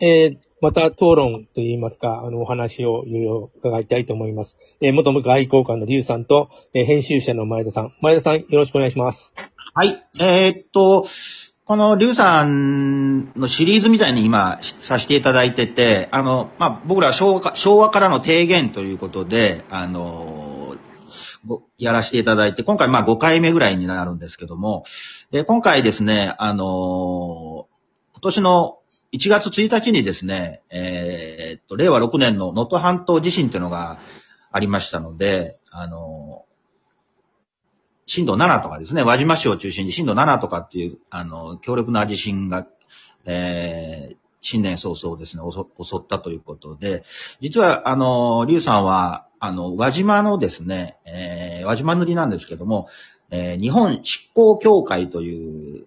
えー、また討論といいますか、あの、お話をいろいろ伺いたいと思います。えー、元外交官のリュウさんと、えー、編集者の前田さん。前田さん、よろしくお願いします。はい。えーっと、このリュウさんのシリーズみたいに今させていただいてて、あの、まあ、僕ら昭和か昭和からの提言ということで、あの、やらせていただいて、今回まあ5回目ぐらいになるんですけども、で、今回ですね、あの、今年の1月1日にですね、えーっと、令和6年の能登半島地震というのがありましたので、あの、震度7とかですね、輪島市を中心に震度7とかっていう、あの、強力な地震が、えー、新年早々ですね、襲襲ったということで、実は、あの、リュウさんは、あの、輪島のですね、えー、輪島塗りなんですけども、えー、日本執行協会という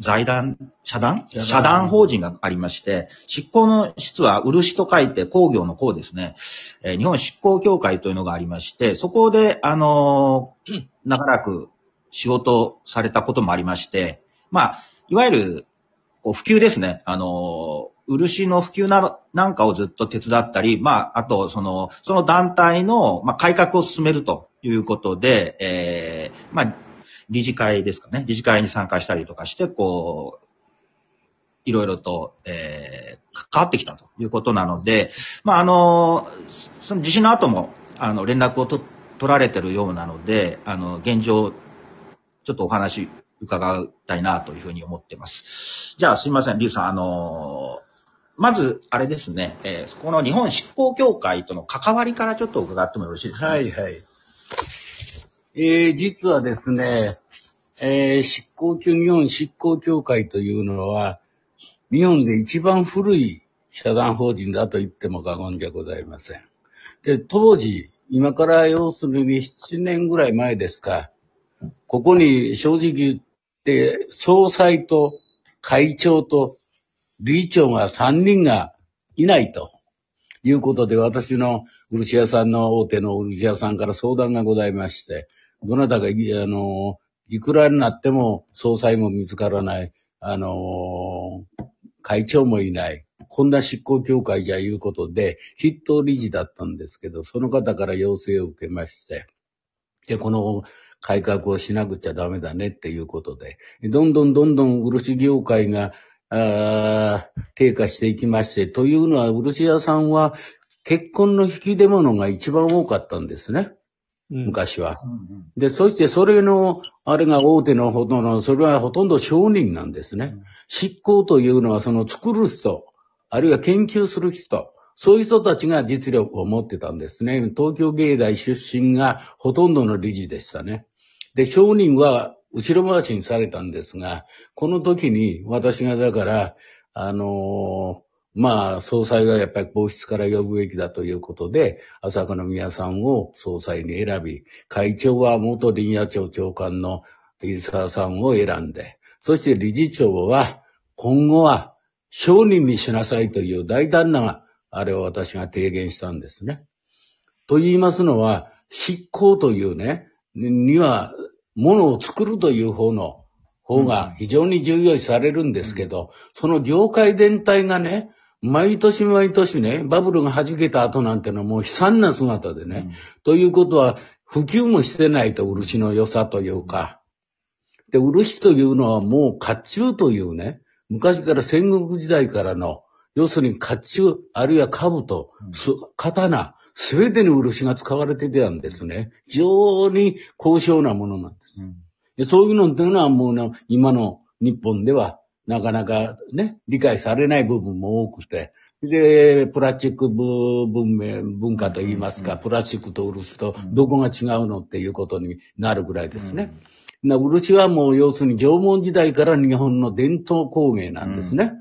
財団、社団？社団社団法人がありまして、執行の質は漆と書いて工業の工ですね。えー日本執行協会というのがありまして、そこで、あのー長らく仕事をされたこともありまして、まあ、いわゆる、こう普及ですね。あのー漆の普及ななんかをずっと手伝ったり、まあ、あと、その、その団体の、まあ、改革を進めるということで、えーまあ、理事会ですかね。理事会に参加したりとかして、こう、いろいろと、えー、関わってきたということなので、まあ、あの、その地震の後も、あの、連絡をと取られてるようなので、あの、現状、ちょっとお話伺いたいなというふうに思ってます。じゃあ、すいません、リュウさん、あの、まず、あれですね、えーこの日本執行協会との関わりからちょっと伺ってもよろしいですか、はいはい。えー、実はですね、えー、執行協、日本執行協会というのは、日本で一番古い社団法人だと言っても過言じゃございません。で、当時、今から要するに7年ぐらい前ですか、ここに正直言って、総裁と会長と理事長が3人がいないということで、私の漆屋さんの大手の漆屋さんから相談がございまして、どなたか、いあの、いくらになっても総裁も見つからない、あの、会長もいない、こんな執行協会じゃいうことで、筆頭理事だったんですけど、その方から要請を受けまして、で、この改革をしなくちゃダメだねっていうことで、どんどんどんどん漆業界が、あ低下していきまして、というのは、漆屋さんは結婚の引き出物が一番多かったんですね、昔は。で、そしてそれの、あれが大手のほとんど、それはほとんど商人なんですね。執行というのはその作る人、あるいは研究する人、そういう人たちが実力を持ってたんですね。東京芸大出身がほとんどの理事でしたね。で、商人は後ろ回しにされたんですが、この時に私がだから、あのーまあ、総裁がやっぱり皇室から呼ぶべきだということで、朝香宮さんを総裁に選び、会長は元林野庁長官の入沢さんを選んで、そして理事長は、今後は商人にしなさいという大胆な、あれを私が提言したんですね。と言いますのは、執行というね、には、ものを作るという方の方が非常に重要視されるんですけど、その業界全体がね、毎年毎年ね、バブルが弾けた後なんてのはもう悲惨な姿でね、ということは、普及もしてないと漆の良さというか、で、漆というのはもう甲冑というね、昔から戦国時代からの、要するに甲冑、あるいは兜、す刀、すべてに漆が使われてたんですね。非常に高尚なものなんです。うんでそういうのっていうのはもうな今の日本ではなかなかね、理解されない部分も多くて、で、プラスチック文明、文化といいますか、プラスチックと漆とどこが違うのっていうことになるぐらいですね。な漆はもう要するに縄文時代から日本の伝統工芸なんですね。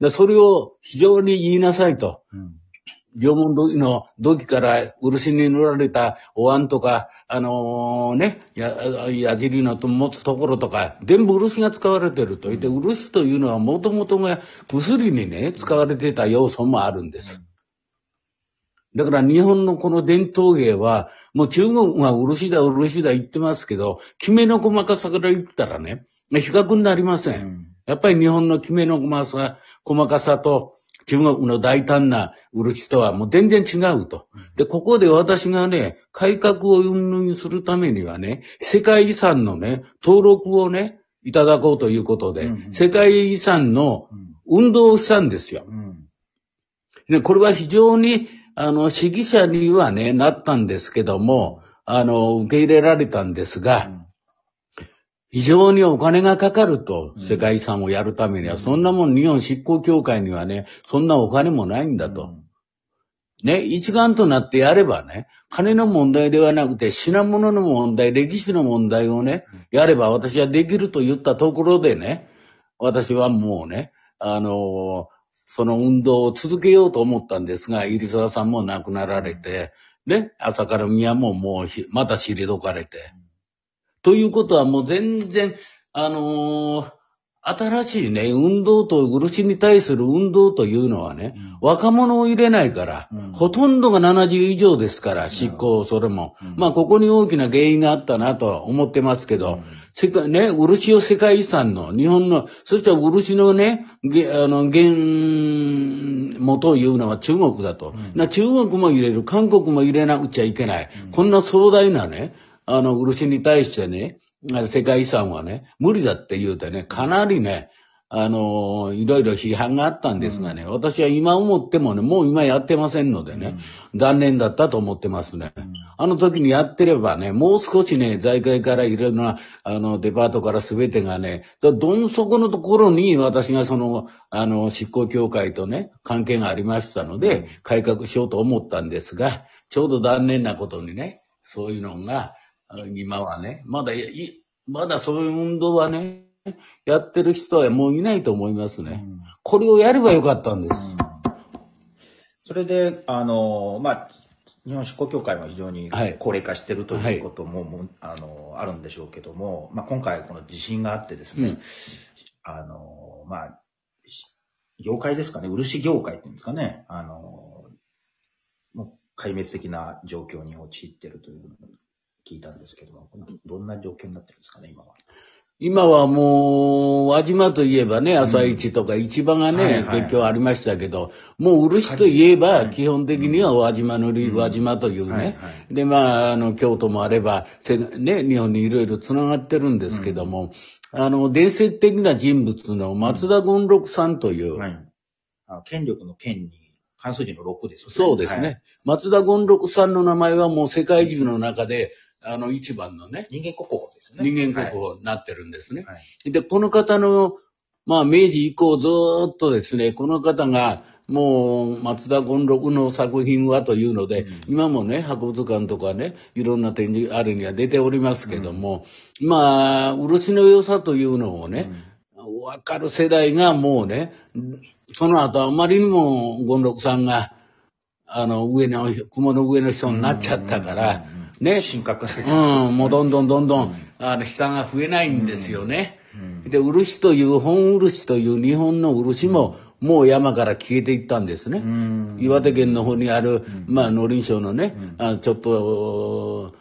でそれを非常に言いなさいと。うん縄文土の土器から漆に塗られたお椀とか、あのね、や、矢尻の持つところとか、全部漆が使われてると。で、漆というのはもともとが薬にね、使われてた要素もあるんです。だから日本のこの伝統芸は、もう中国が漆だ漆だ言ってますけど、きめの細かさから言ったらね、比較になりません。やっぱり日本のきめの細かさ細かさと中国の大胆な漆とはもう全然違うと。で、ここで私がね、改革を云々するためにはね、世界遺産のね、登録をね、いただこうということで、うんうん。世界遺産のうん。運動をしたんですよ。うん。で、これは非常に、あの、市議者にはね、なったんですけども、あの、受け入れられたんですが、非常にお金がかかると、うん。世界遺産をやるためには、うん。そんなもん日本執行協会にはね、そんなお金もないんだと。ね、一丸となってやればね、金の問題ではなくて、品物の問題、歴史の問題をね、やれば私はできると言ったところでね、私はもうね、あのーその運動を続けようと思ったんですが、入沢さんも亡くなられて、ね、朝から宮ももうひ、また退かれて。ということはもう全然、あのー新しいね、運動と、漆に対する運動というのはね、若者を入れないから、うん。ほとんどが70以上ですから、執行、それも。うん。まあ、ここに大きな原因があったなとは思ってますけど、世界、ね、漆を世界遺産の、日本の、そして漆のね、げあの、原元を言うのは中国だと。うん。な中国も入れる、韓国も入れなくちゃいけない。うん。こんな壮大なね、あの、漆に対してね、世界遺産はね、無理だって言うてね、かなりね、あのいろいろ批判があったんですがね、私は今思ってもね、もう今やってませんのでね、残念だったと思ってますね。あの時にやってればね、もう少しね、財界からいろんな、あの、デパートから全てがね、だどん底のところに私がその、あの、執行協会とね、関係がありましたので、改革しようと思ったんですが、ちょうど残念なことにね、そういうのが、今はね、まだい、いまだそういう運動はね、やってる人はもういないと思いますね。これをやればよかったんです。それで、あの、まあ、日本執行協会は非常にはい。高齢化してるということも、もうあの、あるんでしょうけども、まあ、今回この地震があってですね、うん。あの、まあ、し業界ですかね、漆業界っていうんですかね、あの、もう壊滅的な状況に陥ってるという聞いたんですけども、どんな状況になってるんですかね、今は？今はもう、輪島といえばね、朝市とか市場がね、はいはい。結局ありましたけど、もう漆といえば、はい基本的には輪島のり、うん。輪島というね、はいはい。で、まあ、あの、京都もあれば、せね、日本にいろいろ繋がってるんですけども、あの、伝説的な人物の松田権六さんという、はい。あの権力の権に、関数字の6ですね。そうですね、松田権六さんの名前はもう世界中の中で、あの、一番のね、人間国宝ですね。人間国宝になってるんですね。はい。で、この方の、まあ、明治以降ずーっとですね、この方が、もう、松田権六の作品はというので、うん今もね、博物館とかね、いろんな展示あるには出ておりますけども、まあ、漆の良さというのをね、わかる世代がもうね、その後あまりにも権六さんが、あの、上の、雲の上の人になっちゃったから、ね、深刻化うん、もうどんどんどんどうんん、あの、下が増えないんですよね。うん。で、漆という、本漆という日本の漆も、もう山から消えていったんですね。うん。岩手県の方にある、ん。まあ、農林省のね、うん。あちょっと、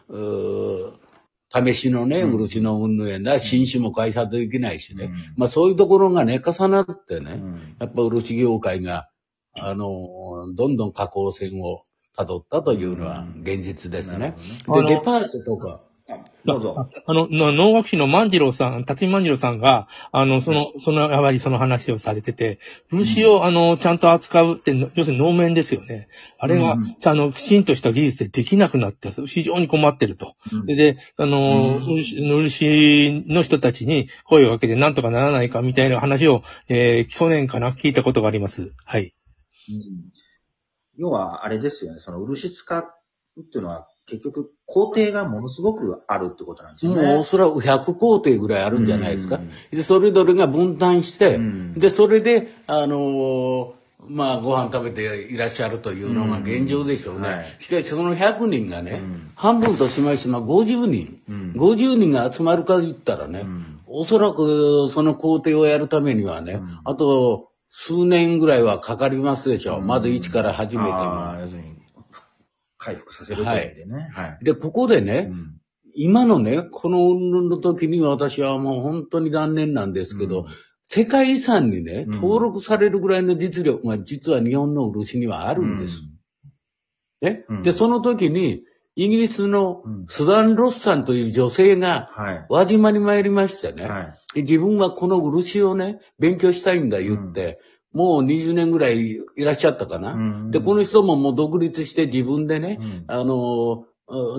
試しのね、うん。漆の運動やな、新種も開発できないしね。うん。まあ、そういうところがね、重なってね、うん。やっぱ漆業界が、あの、どんどん下降線を辿ったというのは現実ですね。なるほで、デパートとか、あどうぞ。あの、の能楽師の万次郎さん、辰巳万次郎さんが、あの、その、その、やはりその話をされてて、漆を、あの、ちゃんと扱うって、の要するに能面ですよね。あれが、うんあの、きちんとした技術でできなくなって、非常に困ってると。うんで、であの、うん漆漆の人たちに声をかけてなんとかならないかみたいな話を、えー去年かな、聞いたことがあります。はい。うん要は、あれですよね、その漆使っていうのは、結局、工程がものすごくあるってことなんですよね。もうおそらく100工程ぐらいあるんじゃないですか。うん。で、それぞれが分担して、うん。で、それで、あのーまあ、ご飯食べていらっしゃるというのが現状でしょうね。うん。はい。しかし、その100人がね、うん。半分としましても50人、うん。50人が集まるか言ったらね、うん。おそらくその工程をやるためにはね、うん。あと数年ぐらいはかかりますでしょう。まず一から始めても。要するに、回復させるというでね。はい。で、ここでね、うん今のね、この云々の時に私はもう本当に残念なんですけど、うん世界遺産にね、うん登録されるぐらいの実力が実は日本の漆にはあるんです。ね、うんで、その時に、イギリスのうん。スダン・ロスさんという女性がはい。輪島に参りましてね、はい。で自分はこの漆をね、勉強したいんだ言って、もう20年ぐらいいらっしゃったかな。うん。で、この人ももう独立して自分でね、うん。あの、うん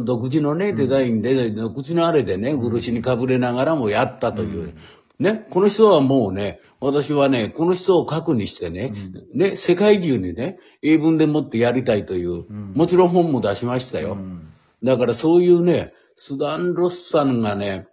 独自のね、デザインで、独自のあれでね、漆にかぶれながらもやったという。ね、この人はもうね、私はね、この人を核にしてね、ね、世界中にね、英文でもってやりたいという、ん。もちろん本も出しましたよ。うんだからそういうね、スダン・ロスさんがね、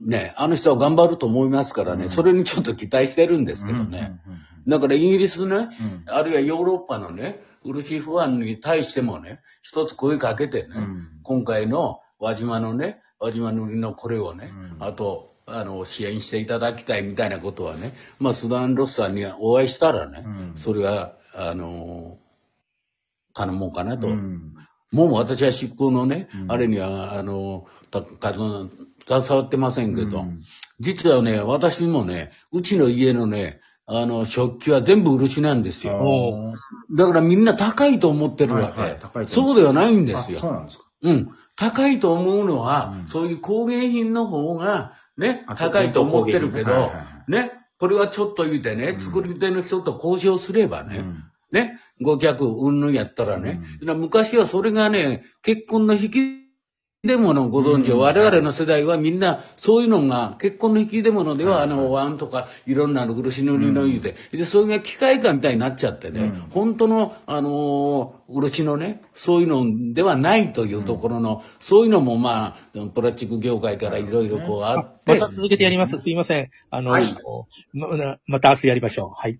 ね、あの人は頑張ると思いますからね、うん。それにちょっと期待してるんですけどね。うんうんだからイギリスね、うん。あるいはヨーロッパのね、漆ファンに対してもね、一つ声かけてね、うん。今回の輪島のね、輪島塗りのこれをね、うん。あと、あの、支援していただきたいみたいなことはね、まあ、スダン・ロスさんにお会いしたらね、うん。それは、あの頼もうかなと。うんもう私は執行のね、うんあれには、あの、た、か携わってませんけど、うん実はね、私もね、うちの家のね、あの、食器は全部漆なんですよ。おだからみんな高いと思ってるわけ。はいはいそうではないんですよ。あそうなんですか。うん。高いと思うのは、うんそういう工芸品の方が、ねあ、高いと思ってるけど、はいはいはいね、これはちょっと言うてね、うん作り手の人と交渉すればね、うんね、ご客、うんぬんやったらね、うん。昔はそれがね、結婚の引き出物ご存知、うん。我々の世代はみんな、そういうのが、結婚の引き出物では、はい。あの、ワンとか、いろんなの漆塗りの言うて、で、それが機械化みたいになっちゃってね、うん。本当の、あのー漆のね、そういうのではないというところの、そういうのもまあ、プラスチック業界からい。ろいろこうああって、また続けてやります。すいません。あの、はい。ままた明日やりましょう。はい。